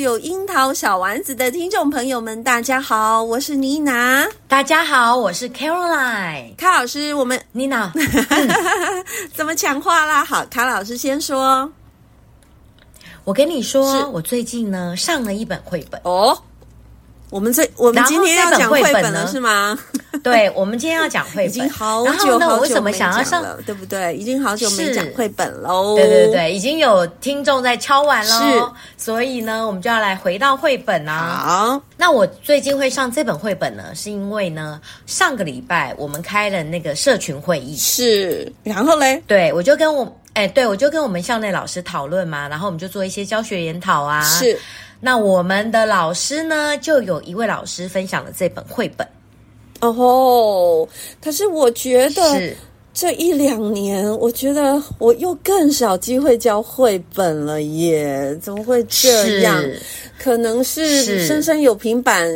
有樱桃小丸子的听众朋友们，大家好，我是妮娜。大家好，我是 Caroline。卡老师，我们妮娜 怎么抢话啦？好，卡老师先说。我跟你说，我最近呢上了一本绘本哦。我们这我们今天要讲绘本了是吗？对，我们今天要讲绘本，已经好久好久没讲了，为什么想要上对不对？已经好久没讲绘本喽。对对对，已经有听众在敲完喽。是，所以呢，我们就要来回到绘本啊。好，那我最近会上这本绘本呢，是因为呢，上个礼拜我们开了那个社群会议。是，然后嘞，对我就跟我哎，对我就跟我们校内老师讨论嘛，然后我们就做一些教学研讨啊。是。那我们的老师呢，就有一位老师分享了这本绘本。哦吼，可是我觉得这一两年，我觉得我又更少机会教绘本了耶，怎么会这样？可能是生生有平板，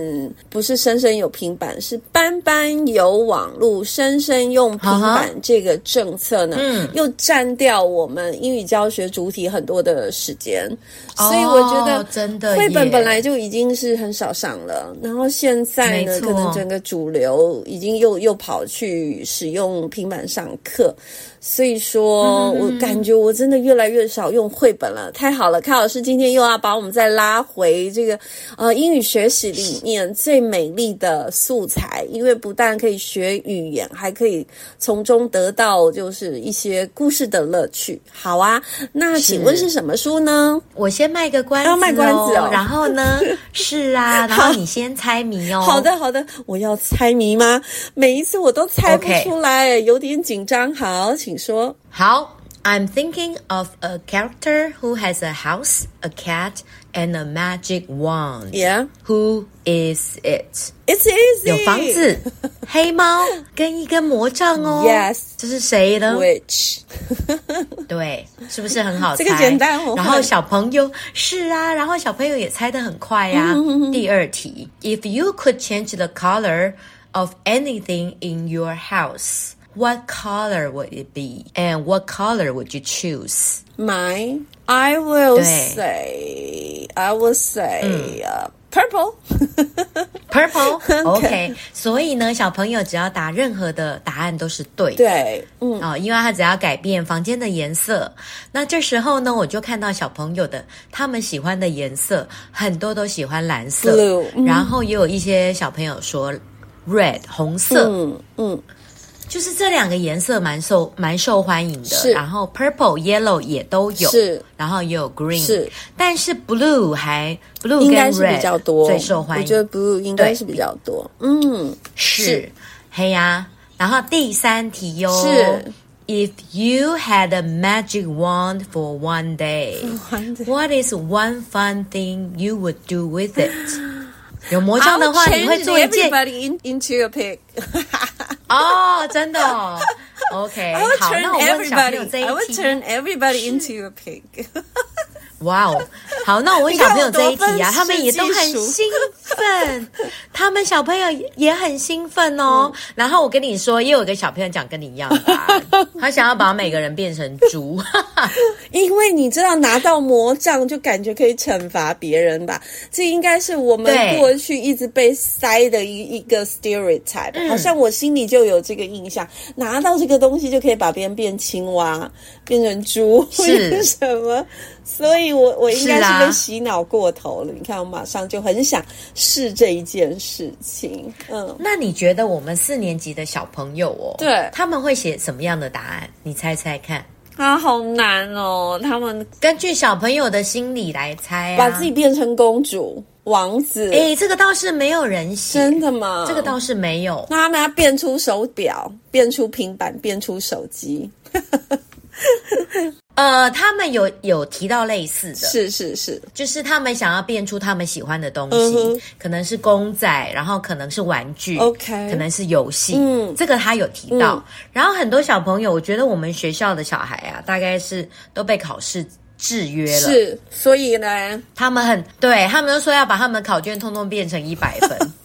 不是生生有平板，是班班有网络，生生用平板这个政策呢，嗯，又占掉我们英语教学主体很多的时间，所以我觉得真的绘本本来就已经是很少上了，然后现在呢，可能整个主流已经又又跑去使用平板上课。所以说，我感觉我真的越来越少用绘本了。太好了，卡老师今天又要把我们再拉回这个呃英语学习里面最美丽的素材，因为不但可以学语言，还可以从中得到就是一些故事的乐趣。好啊，那请问是什么书呢？我先卖个关子，要卖关子哦。然后呢，是啊，然后你先猜谜哦。好的，好的，我要猜谜吗？每一次我都猜不出来，有点紧张。好，请。说好，I'm thinking of a character who has a house, a cat, and a magic wand. Yeah, who is it? It's easy. 有房子、黑猫跟一根魔杖哦。Yes，这是谁呢？Which？对，是不是很好猜？这个简单哦。然后小朋友是啊，然后小朋友也猜得很快呀、啊。第二题，If you could change the color of anything in your house. What color would it be? And what color would you choose? Mine, I will say, I will say, uh, purple. Purple. OK. 所以呢，小朋友只要答任何的答案都是对的。对，嗯，哦，因为他只要改变房间的颜色。那这时候呢，我就看到小朋友的他们喜欢的颜色，很多都喜欢蓝色。Blue. 然后也有一些小朋友说 red 红色。嗯嗯。 就是这两个颜色蛮受蛮受欢迎的，是。然后 purple、yellow 也都有，是。然后也有 green，是。但是 blue 还 blue 应该是比较多，最受欢迎。我觉得 blue 应该是比较多。嗯，是。黑呀。然后第三题哟，是。If you had a magic wand for one day, what is one fun thing you would do with it? 有魔杖的话，你会做一件。Everybody into a pig。哦，真的哦。OK，好，那我问小朋友这一题。I would turn everybody into a pig。 哇哦，好，那我问小朋友这一题啊，他们也都很兴奋，他们小朋友也很兴奋哦。嗯、然后我跟你说，也有一个小朋友讲跟你一样的答案，他想要把每个人变成猪，因为你知道拿到魔杖就感觉可以惩罚别人吧？这应该是我们过去一直被塞的一一个 stereotype，对好像我心里就有这个印象，嗯、拿到这个东西就可以把别人变青蛙，变成猪，是 什么？所以我我应该是被洗脑过头了。啊、你看，我马上就很想试这一件事情。嗯，那你觉得我们四年级的小朋友哦，对，他们会写什么样的答案？你猜猜看。啊，好难哦！他们根据小朋友的心理来猜、啊，把自己变成公主、王子。哎，这个倒是没有人写，真的吗？这个倒是没有。那他们要变出手表，变出平板，变出手机。呃，他们有有提到类似的，是是是，就是他们想要变出他们喜欢的东西，嗯、可能是公仔，然后可能是玩具，OK，可能是游戏，嗯，这个他有提到。嗯、然后很多小朋友，我觉得我们学校的小孩啊，大概是都被考试制约了，是，所以呢，他们很对，他们都说要把他们的考卷通通变成一百分。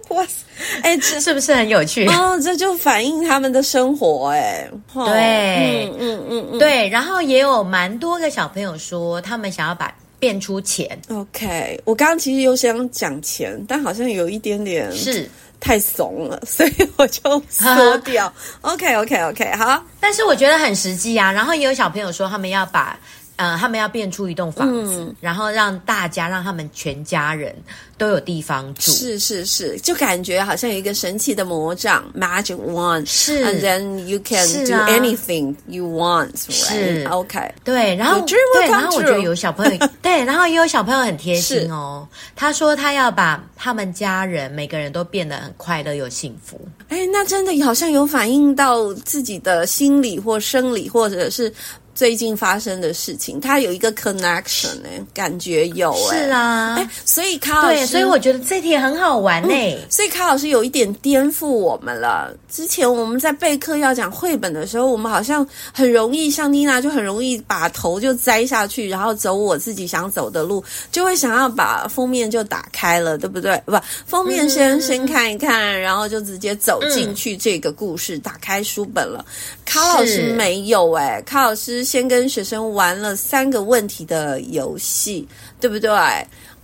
哇塞！哎，这是不是很有趣？哦，这就反映他们的生活哎。对，嗯嗯嗯嗯，对。然后也有蛮多个小朋友说，他们想要把变出钱。OK，我刚刚其实有想讲钱，但好像有一点点是太怂了，所以我就缩掉。OK OK OK，好。但是我觉得很实际啊。然后也有小朋友说，他们要把。呃，他们要变出一栋房子，嗯、然后让大家让他们全家人都有地方住。是是是，就感觉好像有一个神奇的魔杖，magic wand，是，and then you can do anything you want，是，OK，对，然后对，然后我觉得有小朋友，对，然后也有小朋友很贴心哦，他说他要把他们家人每个人都变得很快乐又幸福。哎，那真的好像有反映到自己的心理或生理，或者是。最近发生的事情，它有一个 connection 呢，感觉有哎，是啊，哎，所以卡老师，对，所以我觉得这题很好玩呢、嗯。所以卡老师有一点颠覆我们了。之前我们在备课要讲绘本的时候，我们好像很容易，像妮娜就很容易把头就栽下去，然后走我自己想走的路，就会想要把封面就打开了，对不对？不，封面先、嗯、先看一看，然后就直接走进去这个故事，嗯、打开书本了。卡老师没有哎，卡老师。先跟学生玩了三个问题的游戏，对不对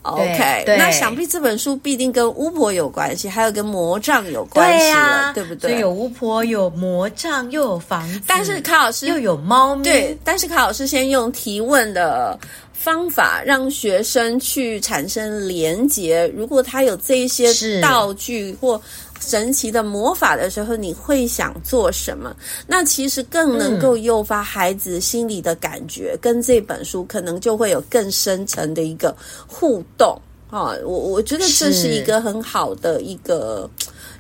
？OK，对那想必这本书必定跟巫婆有关系，还有跟魔杖有关系了，对，啊、对不对？所以有巫婆，有魔杖，又有房子，但是卡老师又有猫咪。对，但是卡老师先用提问的方法让学生去产生连结。如果他有这些道具或神奇的魔法的时候，你会想做什么？那其实更能够诱发孩子心里的感觉，嗯、跟这本书可能就会有更深层的一个互动啊！我我觉得这是一个很好的一个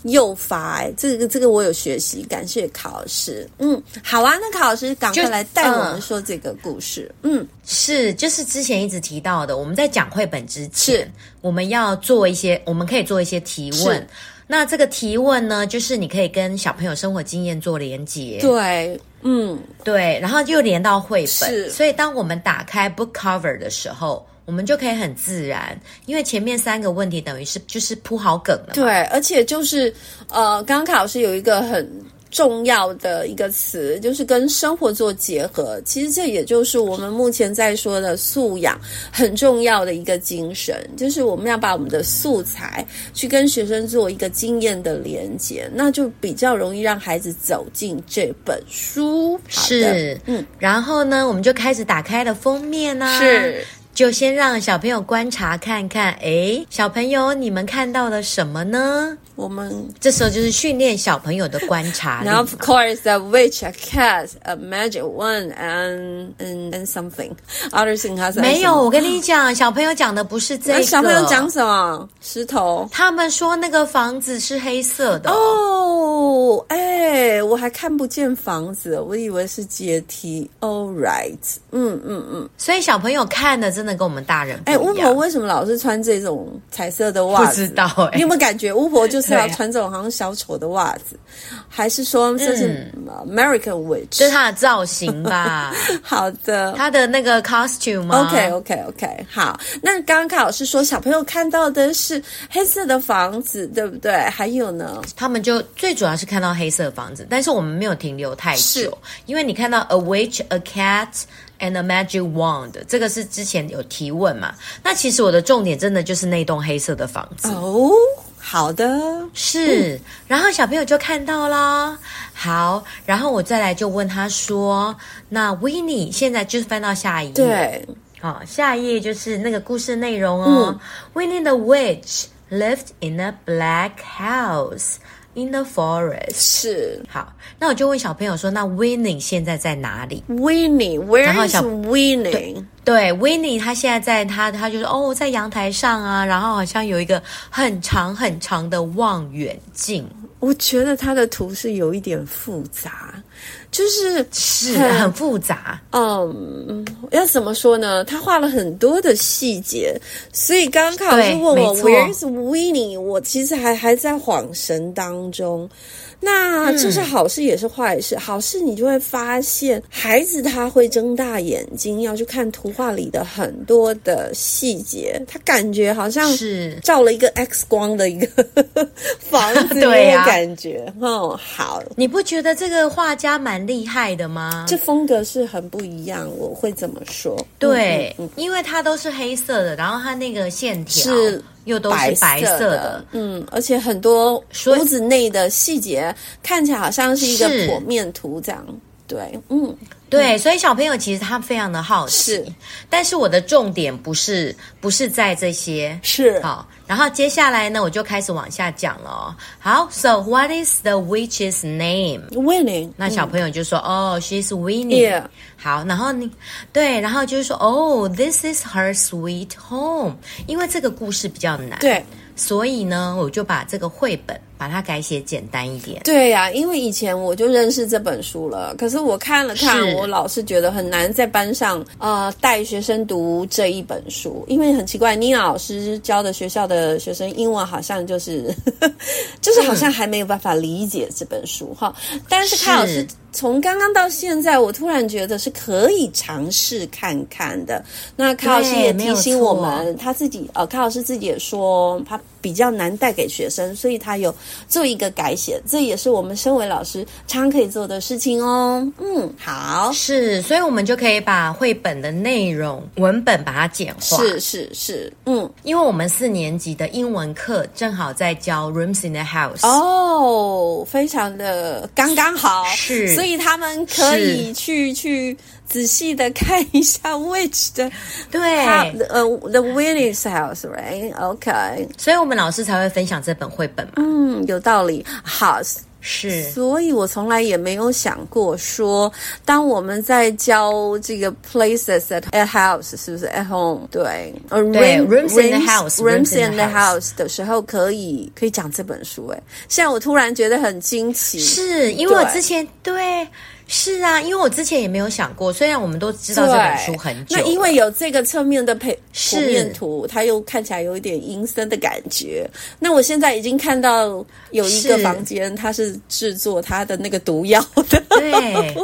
诱发、欸。哎，这个这个我有学习，感谢卡老师。嗯，好啊，那卡老师赶快来带我们说这个故事。嗯，是，就是之前一直提到的，我们在讲绘本之前，我们要做一些，我们可以做一些提问。那这个提问呢，就是你可以跟小朋友生活经验做连接。对，嗯，对，然后又连到绘本。是，所以当我们打开 book cover 的时候，我们就可以很自然，因为前面三个问题等于是就是铺好梗了。对，而且就是呃，刚刚卡老师有一个很。重要的一个词就是跟生活做结合，其实这也就是我们目前在说的素养很重要的一个精神，就是我们要把我们的素材去跟学生做一个经验的连接，那就比较容易让孩子走进这本书。是，嗯，然后呢，我们就开始打开了封面呢、啊，是，就先让小朋友观察看看，诶，小朋友你们看到了什么呢？我们这时候就是训练小朋友的观察力。Now of course, a witch, a cat, a magic one, and and and something. Other thing has 没有。我跟你讲，小朋友讲的不是这个。小朋友讲什么？石头。他们说那个房子是黑色的。哦，哎，我还看不见房子，我以为是阶梯。All right，嗯嗯嗯。所以小朋友看的真的。跟我们大人。哎，巫婆为什么老是穿这种彩色的袜子？不知道你有没有感觉巫婆就是要穿这种好像小丑的袜子？还是说这是 American Witch？这是它的造型吧？好的，它的那个 costume 吗？OK OK OK，好。那刚刚凯老师说小朋友看到的是黑色的房子，对不对？还有呢？他们就最主要是看到黑色的房子，但是我们没有停留太久，因为你看到 a witch, a cat and a magic wand，这个是之前有提问嘛？那其实我的重点真的就是那栋黑色的房子哦。好的，是，嗯、然后小朋友就看到了。好，然后我再来就问他说：“那 Winnie 现在就是翻到下一页，对，好、哦，下一页就是那个故事内容哦。嗯、Winnie the Witch lived in a black house。” In the forest 是好，那我就问小朋友说：“那 Winnie 现在在哪里？”Winnie，Where is Winnie？对，对，Winnie 他现在在他，他就是：“哦，在阳台上啊，然后好像有一个很长很长的望远镜。”我觉得他的图是有一点复杂。就是是很复杂，嗯，要怎么说呢？他画了很多的细节，所以刚刚卡老师问我 Where is Winnie，我其实还还在恍神当中。那这是好事也是坏事。嗯、好事你就会发现，孩子他会睁大眼睛要去看图画里的很多的细节，他感觉好像是照了一个 X 光的一个 房子，的，感觉哦，好，你不觉得这个画家蛮厉害的吗？这风格是很不一样，我会怎么说。对，嗯嗯嗯、因为它都是黑色的，然后它那个线条是。又都是白色的，嗯，而且很多屋子内的细节看起来好像是一个剖面图这样，对，嗯，对，所以小朋友其实他非常的好奇，是，但是我的重点不是不是在这些，是。好，然后接下来呢，我就开始往下讲了。好，So what is the witch's name? Winning。那小朋友就说，哦，She's Winnie。好，然后你对，然后就是说，哦，This is her sweet home，因为这个故事比较难，对，所以呢，我就把这个绘本把它改写简单一点。对呀、啊，因为以前我就认识这本书了，可是我看了看，我老是觉得很难在班上呃带学生读这一本书，因为很奇怪，妮娜老师教的学校的学生英文好像就是 就是好像还没有办法理解这本书哈，嗯、但是看老师。从刚刚到现在，我突然觉得是可以尝试看看的。那卡老师也提醒我们，他自己呃，卡老师自己也说他比较难带给学生，所以他有做一个改写，这也是我们身为老师常常可以做的事情哦。嗯，好，是，所以我们就可以把绘本的内容文本把它简化。是是是，嗯，因为我们四年级的英文课正好在教 Rooms in the House。哦，非常的刚刚好，是。所以他们可以去去仔细的看一下 Witch 的，对，呃、uh,，The Willis House，right？OK，所以我们老师才会分享这本绘本嘛。嗯，有道理。House 是，所以我从来也没有想过说，当我们在教这个 places at at house，是不是 at home？对，呃，对，rooms in the house，rooms in the house 的时候可以可以讲这本书。哎，现在我突然觉得很惊奇，是因为我之前对。对是啊，因为我之前也没有想过，虽然我们都知道这本书很久，那因为有这个侧面的配剖面图，它又看起来有一点阴森的感觉。那我现在已经看到有一个房间，它是制作它的那个毒药的。对，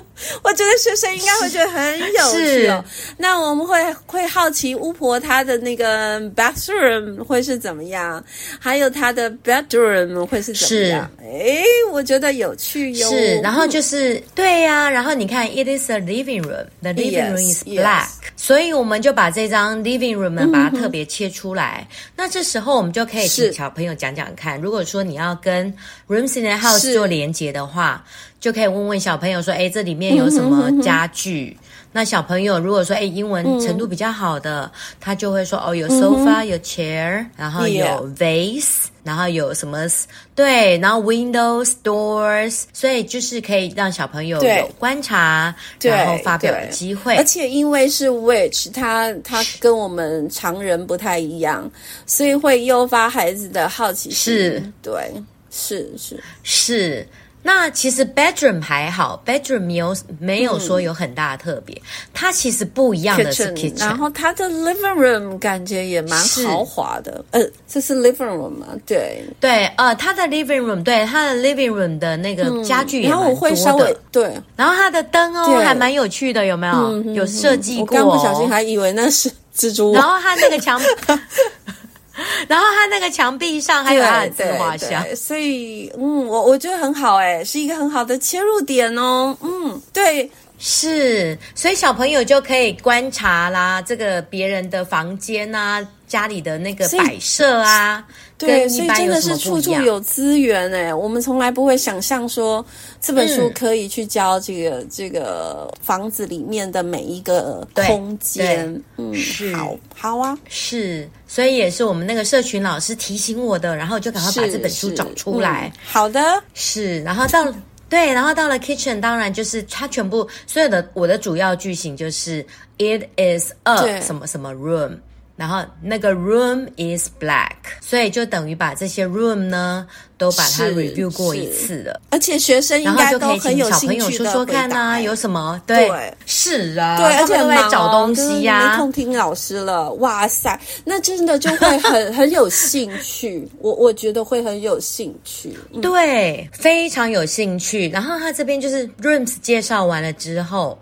我觉得学生应该会觉得很有趣哦。那我们会会好奇巫婆她的那个 bathroom 会是怎么样，还有她的 bedroom 会是怎么样？哎，我觉得有趣哟。是，然后就是对呀、啊。啊，然后你看，it is a living room. The living room is black. 所以我们就把这张 living room 呢，把它特别切出来。那这时候我们就可以请小朋友讲讲看，如果说你要跟 rooms in the house 做连接的话，就可以问问小朋友说，哎，这里面有什么家具？嗯那小朋友如果说，哎，英文程度比较好的，嗯、他就会说，哦，有 sofa，、嗯、有 chair，然后有 vase，、然后有什么？对，然后 windows doors，所以就是可以让小朋友有观察，然后发表的机会。而且因为是 witch，他他跟我们常人不太一样，所以会诱发孩子的好奇心。是，对，是是是。那其实 bedroom 还好，bedroom 没有没有说有很大的特别，嗯、它其实不一样的是 kitchen，然后它的 living room 感觉也蛮豪华的。呃，这是 living room 吗？对对，呃，它的 living room 对它的 living room 的那个家具也蛮多的。嗯、然后我会稍微对，然后它的灯哦还蛮有趣的，有没有？嗯、有设计过、哦。我刚不小心还以为那是蜘蛛。然后它那个墙。然后他那个墙壁上还有他的自画像，所以嗯，我我觉得很好哎，是一个很好的切入点哦。嗯，对，是，所以小朋友就可以观察啦，这个别人的房间啊，家里的那个摆设啊。对，所以真的是处处有资源哎！我们从来不会想象说这本书可以去教这个、嗯、这个房子里面的每一个空间。嗯，是好好啊，是，所以也是我们那个社群老师提醒我的，然后就赶快把这本书找出来。嗯、好的，是，然后到对，然后到了 kitchen，当然就是它全部所有的我的主要句型就是 it is a 什么什么 room。然后那个 room is black，所以就等于把这些 room 呢都把它 review 过一次了。而且学生应该都很有兴趣，小朋友说说看啊，有什么？对，对是啊，对，而且都在找东西呀、啊，没空听老师了。哇塞，那真的就会很很有兴趣。我我觉得会很有兴趣，嗯、对，非常有兴趣。然后他这边就是 rooms 介绍完了之后。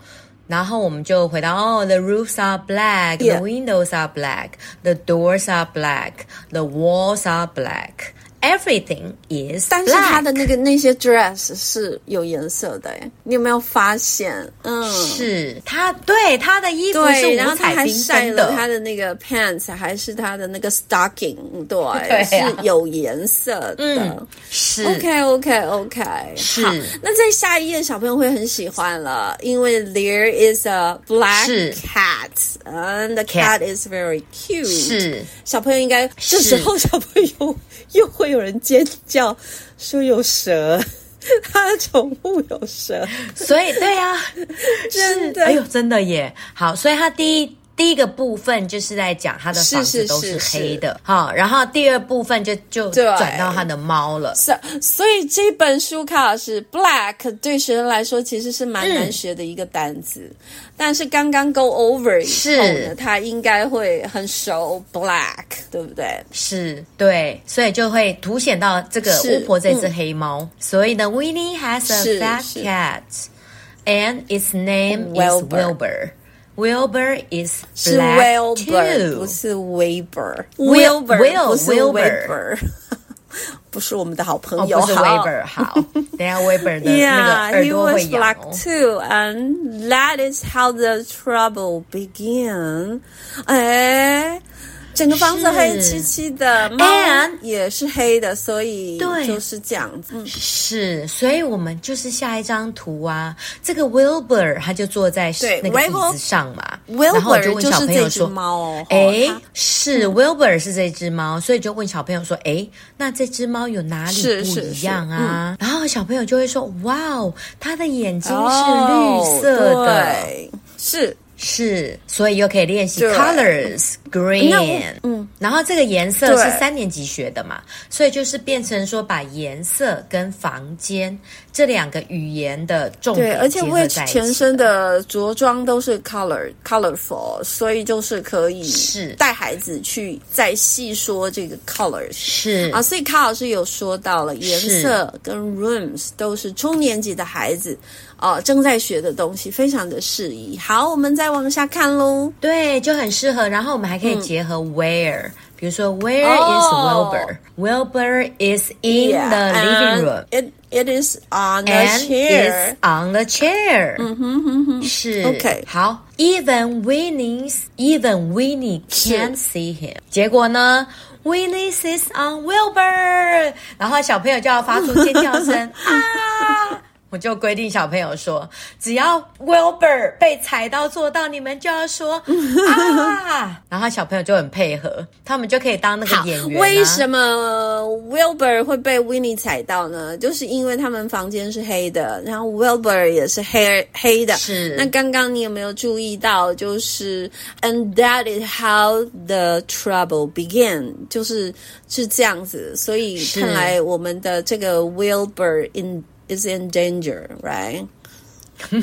然后我们就回到哦，the roofs are black, the windows are black, the doors are black, the walls are black, Everything is black。但是他的那个那些 dress 是有颜色的诶，你有没有发现？嗯，是他对他的衣服是五彩缤纷的，他的那个 pants 还是他的那个 stocking，对，对啊、是有颜色的。嗯，是 OK OK OK，是。好，那在下一页小朋友会很喜欢了，因为 there is a black cat，and the cat is very cute。是，小朋友应该这时候小朋友又会有人尖叫说有蛇。他的宠物有蛇，所以对呀、啊，真的，哎呦，真的耶！好，所以他第一。第一个部分就是在讲他的房子都是黑的，好，然后第二部分就就转到他的猫了。是所以这本书卡老师 black 对学生来说其实是蛮难学的一个单词，嗯、但是刚刚 go over 以后呢，他应该会很熟 black，对不对？是，对，所以就会凸显到这个巫婆这只黑猫。嗯、所以呢，Winnie has a fat cat，and its name is Wilbur。Wilbur is black too，不是 Weber，Wilbur 不是 Weber，不是我们的好朋友，不是 Weber。好，等下 Weber 的那个耳朵会痒。Yeah, he was black too, and that is how the trouble began。哎。 整个房子黑漆漆的，猫也是黑的，所以对，就是这样子。是，所以我们就是下一张图啊。这个 Wilbur 他就坐在那个椅子上嘛，然后我就问小朋友说：“猫，哎，是 Wilbur 是这只猫，所以就问小朋友说：哎，那这只猫有哪里不一样啊？”然后小朋友就会说：“哇哦，它的眼睛是绿色的，是。”是，所以又可以练习 colors green，嗯，然后这个颜色是三年级学的嘛，所以就是变成说把颜色跟房间这两个语言的重点。对，而且会全身的着装都是 color colorful，所以就是可以是带孩子去再细说这个 colors 是啊，所以卡老师有说到了颜色跟 rooms 都是中年级的孩子。哦，正在学的东西非常的适宜。好，我们再往下看喽。对，就很适合。然后我们还可以结合 where，、嗯、比如说 Where is Wilbur？Wilbur、oh, is in yeah, the living room. It it is on the chair. It's on the chair. 嗯哼哼哼，是 OK。好，Even Winnie's even Winnie can't see him。结果呢，Winnie is on Wilbur，然后小朋友就要发出尖叫声啊！ 我就规定小朋友说，只要 Wilbur 被踩到做到，你们就要说 啊，然后小朋友就很配合，他们就可以当那个演员啊。为什么 Wilbur 会被 Winnie 踩到呢？就是因为他们房间是黑的，然后 Wilbur 也是黑黑的。是。那刚刚你有没有注意到？就是 And that is how the trouble began，就是是这样子。所以看来我们的这个 Wilbur in is in danger, right？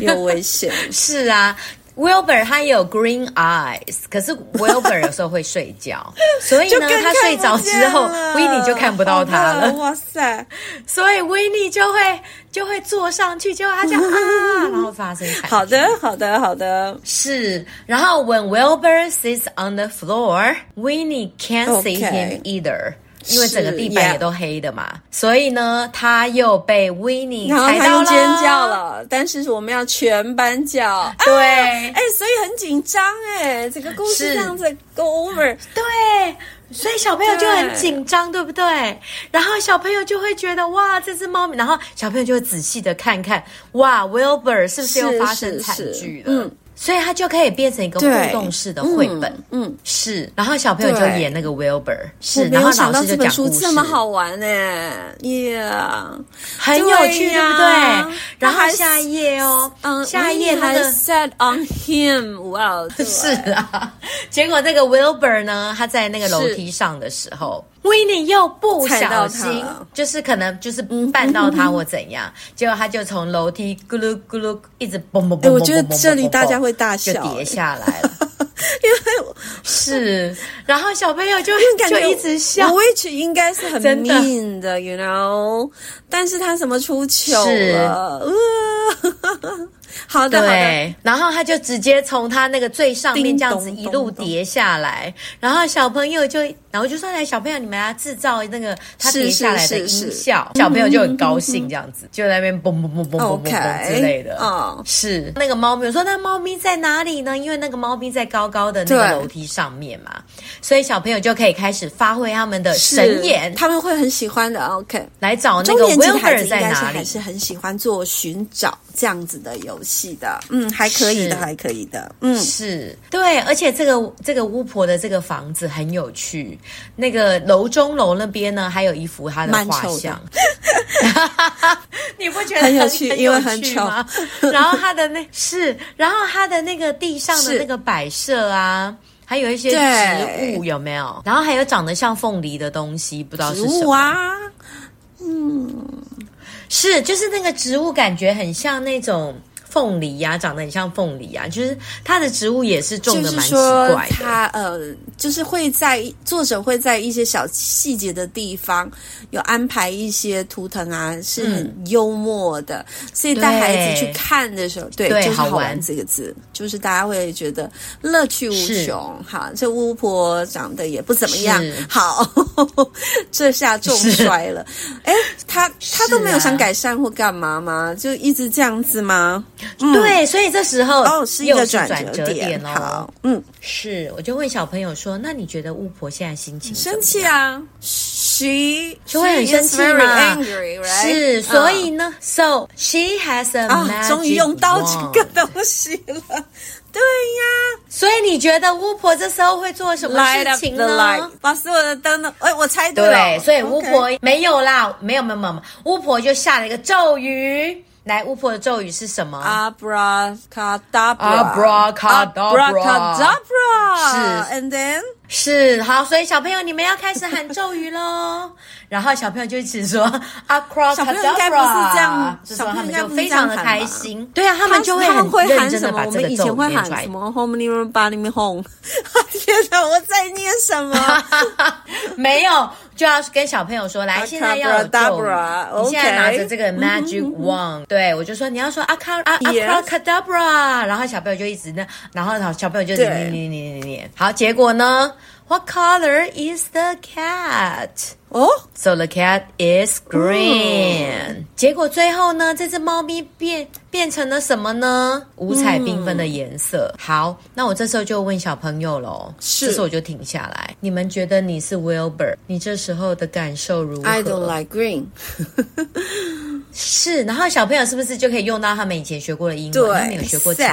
有危险。是啊。Wilbur 他也有 green eyes，可是 Wilbur 有时候会睡觉，所以呢，他睡着之后，Winnie 就看不到他了。哇塞！所以 Winnie 就会就会坐上去，结果他就啊，然后发生惨剧。好的，好的，好的。是，然后 When Wilbur sits on the floor，Winnie can't see him either。 因为整个地板也都黑的嘛，所以呢，他又被 Winnie 踩到了，尖叫了。但是我们要全班叫，对，哎，所以很紧张哎，整个故事这样子 go over，对，所以小朋友就很紧张，对不对？然后小朋友就会觉得哇，这只猫咪，然后小朋友就会仔细的看看，哇，Wilbur 是不是又发生惨剧了？嗯。所以它就可以变成一个互动式的绘本，嗯，嗯是。然后小朋友就演那个 Wilbur，是。然后老师就讲故事，这，么好玩呢，耶、yeah，很有趣，对不对？然后下一页哦，嗯，下一页他的 set on him，哇，是啊。结果那个 Wilbur 呢，他在那个楼梯上的时候。Winnie 又不小心，就是可能就是绊到他或怎样，结果他就从楼梯咕噜咕噜一直嘣嘣嘣我觉得这里大家会大笑，就跌下来了，因为是，然后小朋友就就一直笑，Which 应该是很 mean 的，you know，但是他什么出糗了？好的，对，然后他就直接从他那个最上面这样子一路跌下来，然后小朋友就，然后就说：“来，小朋友，你们来制造那个他跌下来的音效。”小朋友就很高兴，这样子就在那边嘣嘣嘣嘣嘣嘣嘣之类的。嗯，是那个猫咪我说：“那猫咪在哪里呢？”因为那个猫咪在高高的那个楼梯上面嘛，所以小朋友就可以开始发挥他们的神眼，他们会很喜欢的。OK，来找那个 Wilbur 在哪里？还是很喜欢做寻找这样子的游戏的。嗯，还可以的，还可以的。嗯，是对，而且这个这个巫婆的这个房子很有趣。那个楼中楼那边呢，还有一幅她的画像。你不觉得很，很有趣？很因为很丑吗？然后她的那是，然后她的那个地上的那个摆设啊，还有一些植物有没有？然后还有长得像凤梨的东西，不知道是什么啊？嗯，是，就是那个植物，感觉很像那种。凤梨呀、啊，长得很像凤梨啊，就是它的植物也是种的蛮奇怪的。它呃，就是会在作者会在一些小细节的地方有安排一些图腾啊，是很幽默的，嗯、所以带孩子去看的时候，对，对就是好玩这个字，就是大家会觉得乐趣无穷。好，这巫婆长得也不怎么样，好，这下重摔了。哎，他他都没有想改善或干嘛吗？就一直这样子吗？嗯、对，所以这时候哦是一个转折点哦。好，嗯，是，我就问小朋友说：“那你觉得巫婆现在心情生气啊？She 就会很生气吗？Angry, right? 是，所以呢、uh,，So she has a 啊、终于用到这个东西了。对呀，所以你觉得巫婆这时候会做什么事情呢？把所有的灯都……哎，我猜对了。对，所以巫婆没有啦，没有没有没有，巫婆就下了一个咒语。来，巫婆的咒语是什么？Abracadabra，Abracadabra，是，and then 是好，所以小朋友你们要开始喊咒语喽。然后小朋友就一直说 Abracadabra，小朋友应该不是这样，小朋友他们就非常的开心。对啊，他们就会很认真的把这个咒语念出来。我们以前会喊什么 “home n e r body me home”？。天哪，我在念什么？没有。就要跟小朋友说，来，现在要有咒语。你现在拿着这个 magic wand，对，我就说你要说阿卡阿阿卡达布拉，然后小朋友就一直那，然后小朋友就念念念念念念。好，结果呢？What color is the cat？哦，So the cat is green。结果最后呢，这只猫咪变变成了什么呢？五彩缤纷的颜色。好，那我这时候就问小朋友喽，是，这时候我就停下来。你们觉得你是 Wilbur？你这时候的感受如何？I don't like green。是，然后小朋友是不是就可以用到他们以前学过的英文？他们有学过情绪，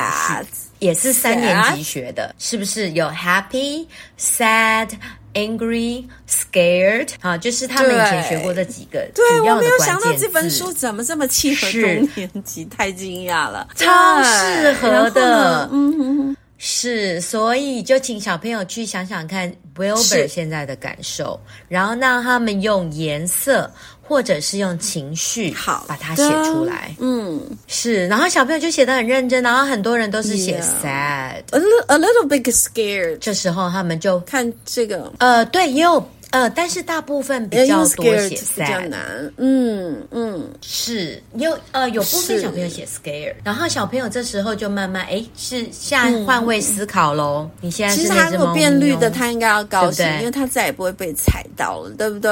也是三年级学的，是不是有 happy、sad？Angry, scared，啊，就是他们以前学过这几个。对，我没有想到这本书怎么这么契合中年级，太惊讶了，超适合的。嗯。是，所以就请小朋友去想想看 Wilbur 现在的感受，然后让他们用颜色或者是用情绪，好把它写出来。嗯，是，然后小朋友就写的很认真，然后很多人都是写 sad，a little a little bit scared。这时候他们就看这个，呃，对，也有。呃，但是大部分比较多写 sad，比较难。嗯嗯，是有呃有部分小朋友写 scare，然后小朋友这时候就慢慢哎，是下换位思考喽。嗯、你现在其实他如果变绿的，他应该要高兴，对对因为他再也不会被踩到了，对不对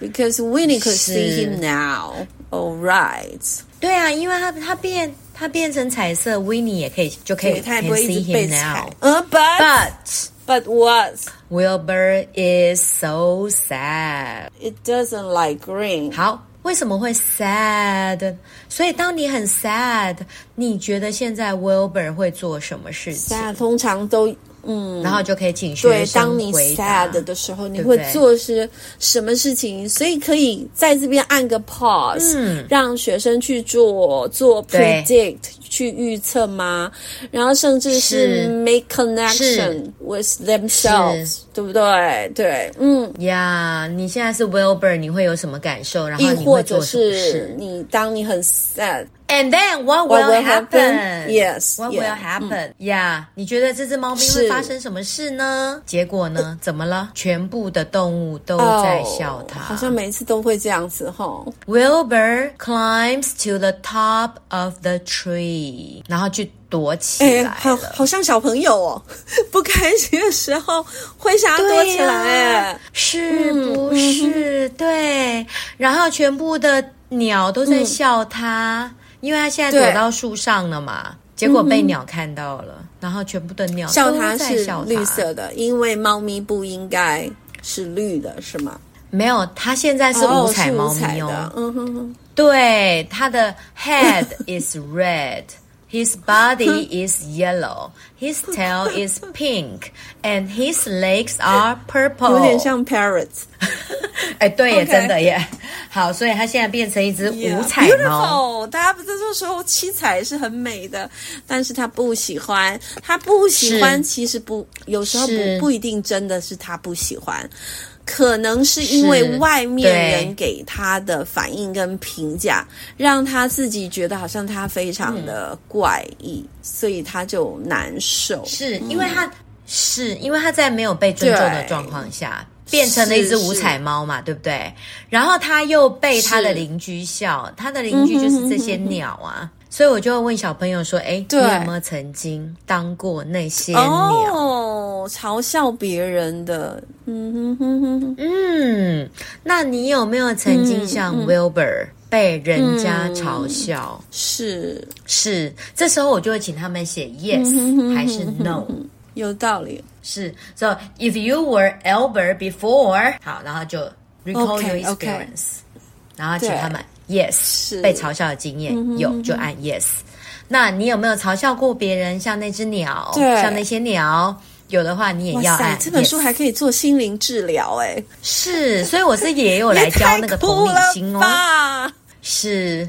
？Because Winnie could see him now. All right。对啊，因为他他变他变成彩色，Winnie 也可以就可以他也不会一直被踩。呃、uh,，but but but what? Wilbur is so sad. It doesn't like green. 好，为什么会 sad？所以当你很 sad，你觉得现在 Wilbur 会做什么事情？sad 通常都。 嗯，然后就可以请学生对，当你 sad 的时候，你会做些什么事情？对对，所以可以在这边按个 pause，嗯，让学生去做做 predict，去预测吗？然后甚至是 make connection with themselves，对不对？对，嗯，呀，yeah, 你现在是 Wilbur，你会有什么感受？然后你会做什么事？是你当你很 sad。And then what will, what will happen? happen? Yes, what yeah. will happen? Yeah，你觉得这只猫咪会发生什么事呢？结果呢？怎么了？全部的动物都在笑它。Oh, 好像每一次都会这样子吼。Wilbur climbs to the top of the tree，然后去躲起来了。好，好像小朋友哦，不开心的时候会想要躲起来，哎，是不是？嗯、对，然后全部的鸟都在笑它。嗯因为他现在躲到树上了嘛，结果被鸟看到了，嗯、然后全部的鸟笑它是绿色的，因为猫咪不应该是绿的，是吗？没有，它现在是五彩猫咪哦。哦嗯哼哼，对，它的 head is red。His body is yellow, his tail is pink, and his legs are purple. 有点像 parrots。哎，对.真的耶。好，所以它现在变成一只五彩猫。大家不是都说七彩是很美的，但是他不喜欢，他不喜欢，其实不，有时候不不一定真的是他不喜欢。可能是因为外面人给他的反应跟评价，让他自己觉得好像他非常的怪异，嗯、所以他就难受。是因为他、嗯、是因为他在没有被尊重的状况下，变成了一只五彩猫嘛，对不对？然后他又被他的邻居笑，他的邻居就是这些鸟啊。所以我就会问小朋友说：“哎，对你有没有曾经当过那些鸟？哦，嘲笑别人的，嗯哼哼哼，嗯，那你有没有曾经像 Wilbur 被人家嘲笑？嗯、是是，这时候我就会请他们写 yes 还是 no，有道理。是，so if you were Albert before，好，然后就 recall your experience，okay. 然后请他们。” Yes，被嘲笑的经验、嗯、有就按 Yes。那你有没有嘲笑过别人？像那只鸟，像那些鸟，有的话你也要按。这本书还可以做心灵治疗哎，是，所以我是也有来教那个同理心哦。是，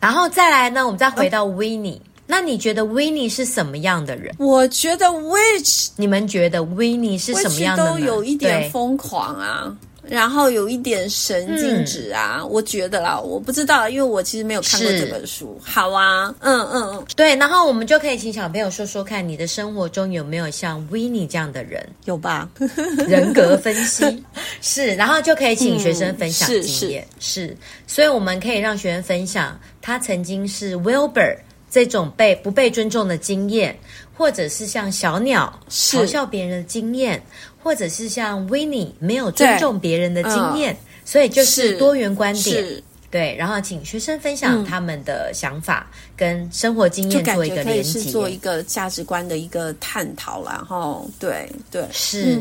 然后再来呢，我们再回到 Winnie。那你觉得 Winnie 是什么样的人？我觉得 Which 你们觉得 Winnie 是什么样的人？都有一点疯狂啊。然后有一点神经质啊，嗯、我觉得啦，我不知道，因为我其实没有看过这本书。好啊，嗯嗯嗯，对，然后我们就可以请小朋友说说看，你的生活中有没有像 Winnie 这样的人？有吧？人格分析 是，然后就可以请学生分享经验。嗯、是，是，是，所以我们可以让学生分享他曾经是 Wilbur 这种被不被尊重的经验，或者是像小鸟嘲笑别人的经验。或者是像 Winnie 没有尊重别人的经验，嗯、所以就是多元观点。对，然后请学生分享他们的想法跟生活经验做一个连接，做一个价值观的一个探讨。然后，对对是，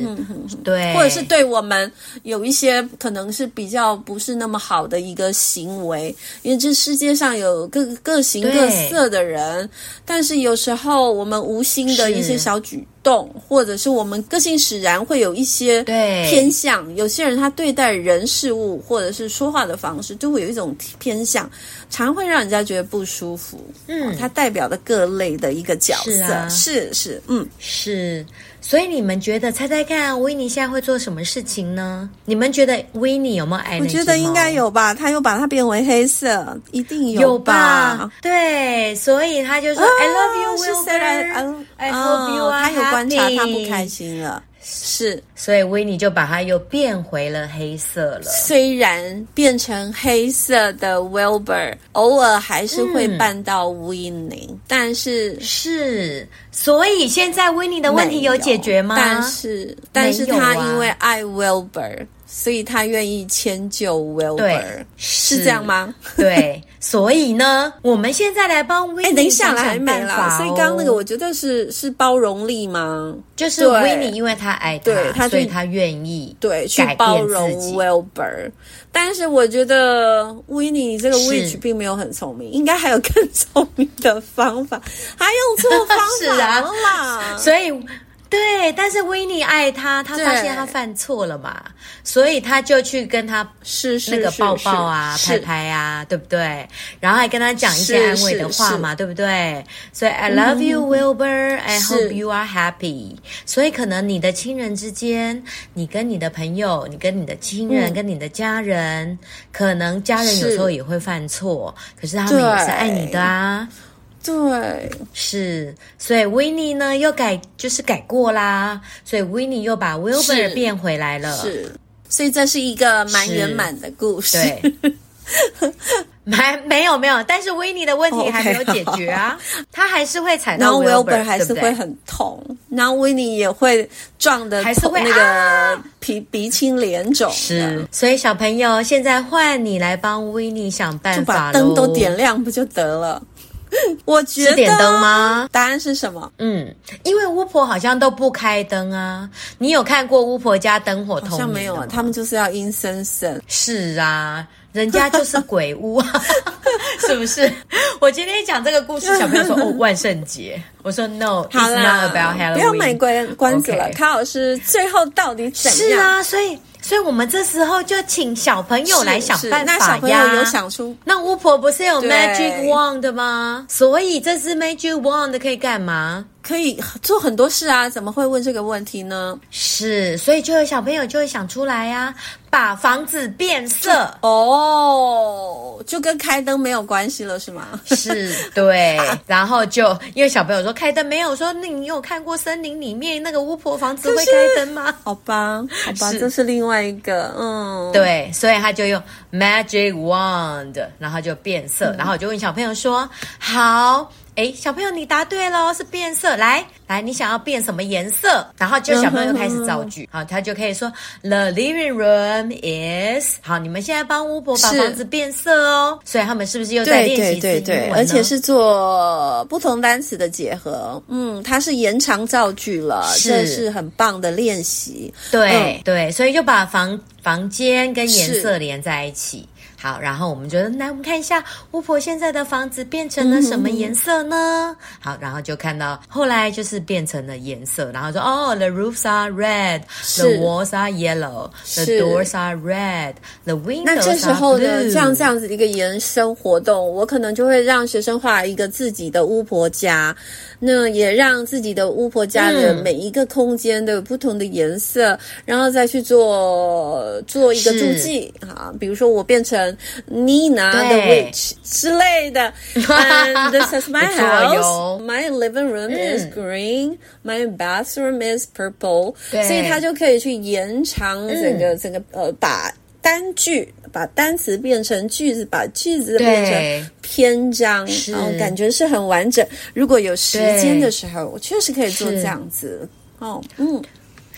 对，或者是对我们有一些可能是比较不是那么好的一个行为，因为这世界上有各各形各色的人，但是有时候我们无心的一些小举动，或者是我们个性使然会有一些偏向。有些人他对待人事物或者是说话的方式，就会有一种偏向，常会让人家觉得不舒服。嗯，它代表的各类的一个角色，是啊、是，是，嗯，是。所以你们觉得，猜猜看，维尼现在会做什么事情呢？你们觉得维尼有没有爱？我觉得应该有吧，他又把它变为黑色，一定有吧？有吧对，所以他就说、哦、：“I love you, Wilbur. I love you are happy.” 他有观察，他不开心了。是，所以维尼就把它又变回了黑色了。虽然变成黑色的 Wilbur 偶尔还是会绊到维尼，嗯、但是是，所以现在维尼的问题有解决吗？但是，但是他因为爱 Wilbur。所以他愿意迁就 Wilbur，对，是这样吗？对，所以呢，我们现在来帮 Winnie 哎，等一下来还没啦。所以刚刚那个，我觉得是是包容力吗？就是 Winnie，因为他爱他，所以他愿意对去包容 Wilbur。但是我觉得 Winnie 这个 witch 并没有很聪明，应该还有更聪明的方法，还用错方法 了啦，所以。对，但是维尼爱他，他发现他犯错了嘛，所以他就去跟他是那个抱抱啊、拍拍啊，对不对？然后还跟他讲一些安慰的话嘛，对不对？所以 I love you, Wilbur. I hope you are happy. 所以可能你的亲人之间，你跟你的朋友，你跟你的亲人，跟你的家人，可能家人有时候也会犯错，可是他们也是爱你的啊。对，是，所以维尼呢又改，就是改过啦，所以维尼又把 Wilbur 变回来了，是，所以这是一个蛮圆满的故事，对，蛮没有没有，但是维尼的问题还没有解决啊，okay, 他还是会踩到 Wilbur，还是会很痛，然后维尼也会撞的，还是会那个鼻鼻青脸肿，是，所以小朋友现在换你来帮维尼想办法，就把灯都点亮不就得了？我觉得点灯吗？答案是什么？嗯，因为巫婆好像都不开灯啊。你有看过巫婆家灯火通明？好像没有啊，他们就是要阴森森。是啊，人家就是鬼屋啊，是不是？我今天讲这个故事，小朋友说 哦，万圣节。我说 No，it's not about。不要卖关关子了。卡老师最后到底怎样？是啊，所以。所以我们这时候就请小朋友来想办法呀。那小朋友有想出？那巫婆不是有 magic wand 吗？所以这支 magic wand 可以干嘛？可以做很多事啊，怎么会问这个问题呢？是，所以就有小朋友就会想出来呀、啊，把房子变色哦，就跟开灯没有关系了，是吗？是，对。然后就因为小朋友说开灯没有，说那你有看过森林里面那个巫婆房子会开灯吗？好吧，好吧，是这是另外一个，嗯，对，所以他就用 magic wand，然后就变色，嗯、然后我就问小朋友说，好。哎，小朋友，你答对了，是变色。来来，你想要变什么颜色？然后就小朋友就开始造句，好，他就可以说 The living room is 好。你们现在帮巫婆把房子变色哦，所以他们是不是又在练习对对对，而且是做不同单词的结合。嗯，它是延长造句了，是这是很棒的练习。对、嗯、对，所以就把房房间跟颜色连在一起。好，然后我们觉得，来，我们看一下巫婆现在的房子变成了什么颜色呢？嗯、好，然后就看到后来就是变成了颜色，然后说，哦，the roofs are red，the walls are yellow，the doors are red，the windows。那这时候呢，像这样子一个延伸活动，我可能就会让学生画一个自己的巫婆家，那也让自己的巫婆家的每一个空间都有不同的颜色，嗯、然后再去做做一个注记啊，比如说我变成。Nina the witch 之类的。And this is my house. My living room is green. My bathroom is purple. 所以他就可以去延长整个整个呃，把单句把单词变成句子，把句子变成篇章，然后感觉是很完整。如果有时间的时候，我确实可以做这样子。哦，嗯。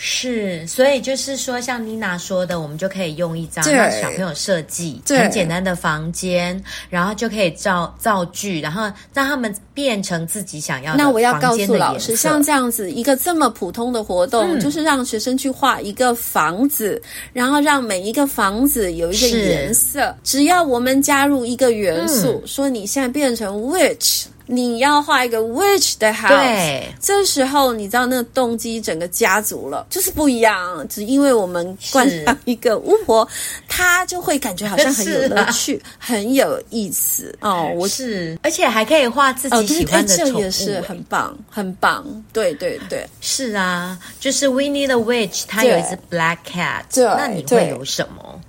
是，所以就是说，像妮娜说的，我们就可以用一张让小朋友设计很简单的房间，然后就可以造造句，然后让他们变成自己想要的。那我要告诉老师，像这样子一个这么普通的活动，嗯、就是让学生去画一个房子，然后让每一个房子有一个颜色。只要我们加入一个元素，嗯、说你现在变成 witch。你要画一个 witch 的 house，对，这时候你知道那个动机整个家族了，就是不一样。只因为我们观察一个巫婆，她就会感觉好像很有 乐趣，啊、很有意思哦。我是，而且还可以画自己喜欢的宠物，这也是很棒，很棒。对对对，是啊，就是 Winnie the Witch，它有一只 black cat，那你会有什么？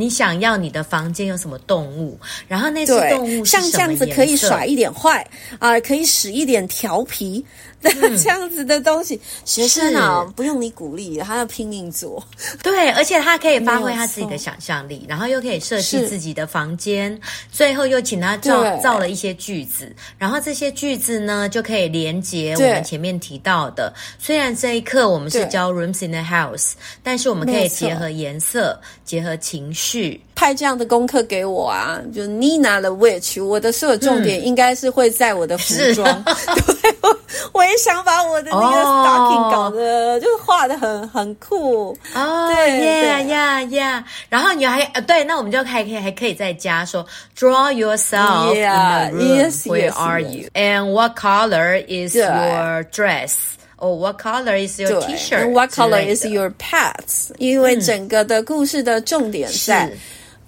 你想要你的房间有什么动物？然后那些动物？像这样子可以耍一点坏啊、呃，可以使一点调皮。这样子的东西，嗯、学生啊，不用你鼓励，他要拼命做。对，而且他可以发挥他自己的想象力，然后又可以设计自己的房间，最后又请他造造了一些句子，然后这些句子呢，就可以连接我们前面提到的。虽然这一课我们是教 rooms in the house，但是我们可以结合颜色，结合情绪。派这样的功课给我啊，就 Nina the Witch，我的所有重点应该是会在我的服装。嗯、对，我我也想把我的那个 stocking 搞得、oh. 就是画的很很酷哦。Oh, 对呀呀呀，然后你还呃对，那我们就还可以还可以再加说 Draw yourself yeah, in the room. Yes, Where yes, are yes. you? And what color is your dress? Or what color is your T-shirt？What color is your pets? 因为整个的故事的重点在。嗯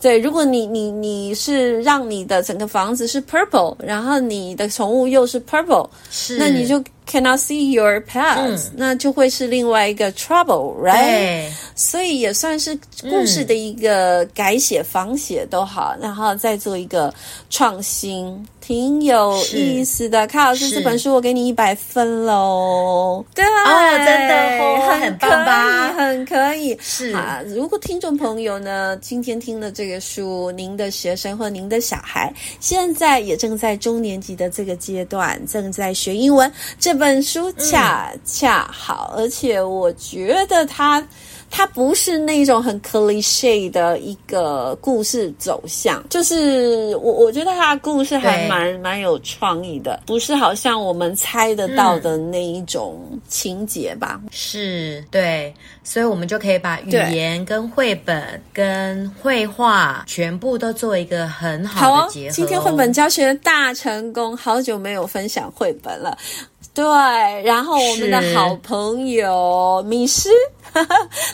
对，如果你你你是让你的整个房子是 purple，然后你的宠物又是 purple，是，那你就 cannot see your 嗯，那就会是另外一个 trouble，right？所以也算是故事的一个改写、仿写都好，然后再做一个创新。挺有意思的，卡老师这本书我给你一百分喽。对啊，哦，真的哦，很棒吧？很可以。是啊，如果听众朋友呢，今天听了这个书，您的学生或您的小孩现在也正在中年级的这个阶段，正在学英文，这本书恰恰好，嗯、而且我觉得它。它不是那种很 cliche 的一个故事走向，就是我我觉得它的故事还蛮蛮有创意的，不是好像我们猜得到的那一种情节吧？嗯、是，对，所以我们就可以把语言跟绘本跟绘画全部都做一个很好的结合。哦、今天绘本教学大成功，好久没有分享绘本了。对，然后我们的好朋友米诗。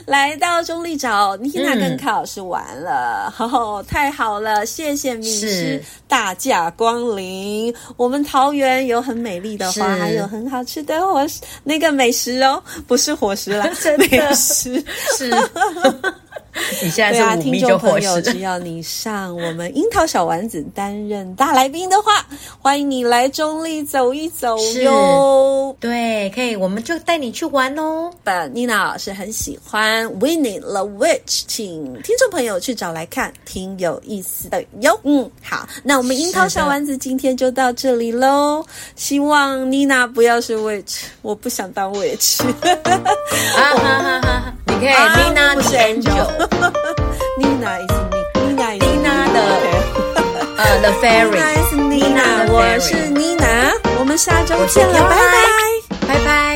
来到中立找妮娜跟卡老师玩了，嗯哦，太好了！谢谢米诗大驾光临。我们桃园有很美丽的花，还有很好吃的伙食，那个美食哦，不是伙食啦，真的美食是。你现在是啊，听众朋友，只要你上我们樱桃小丸子担任大来宾的话，欢迎你来中立走一走哟。对，可以，我们就带你去玩哦。本妮娜老师很喜欢 Winning the Witch，请听众朋友去找来看，挺有意思的哟。嗯，好，那我们樱桃小丸子今天就到这里喽。希望妮娜不要是 Witch，我不想当 Witch。哈哈哈哈。你可以，Nina 不是 Angel，Nina is Nina Nina 的呃 The Fairy，Nina is Nina，我是 Nina，我们下周见了，拜拜，拜拜。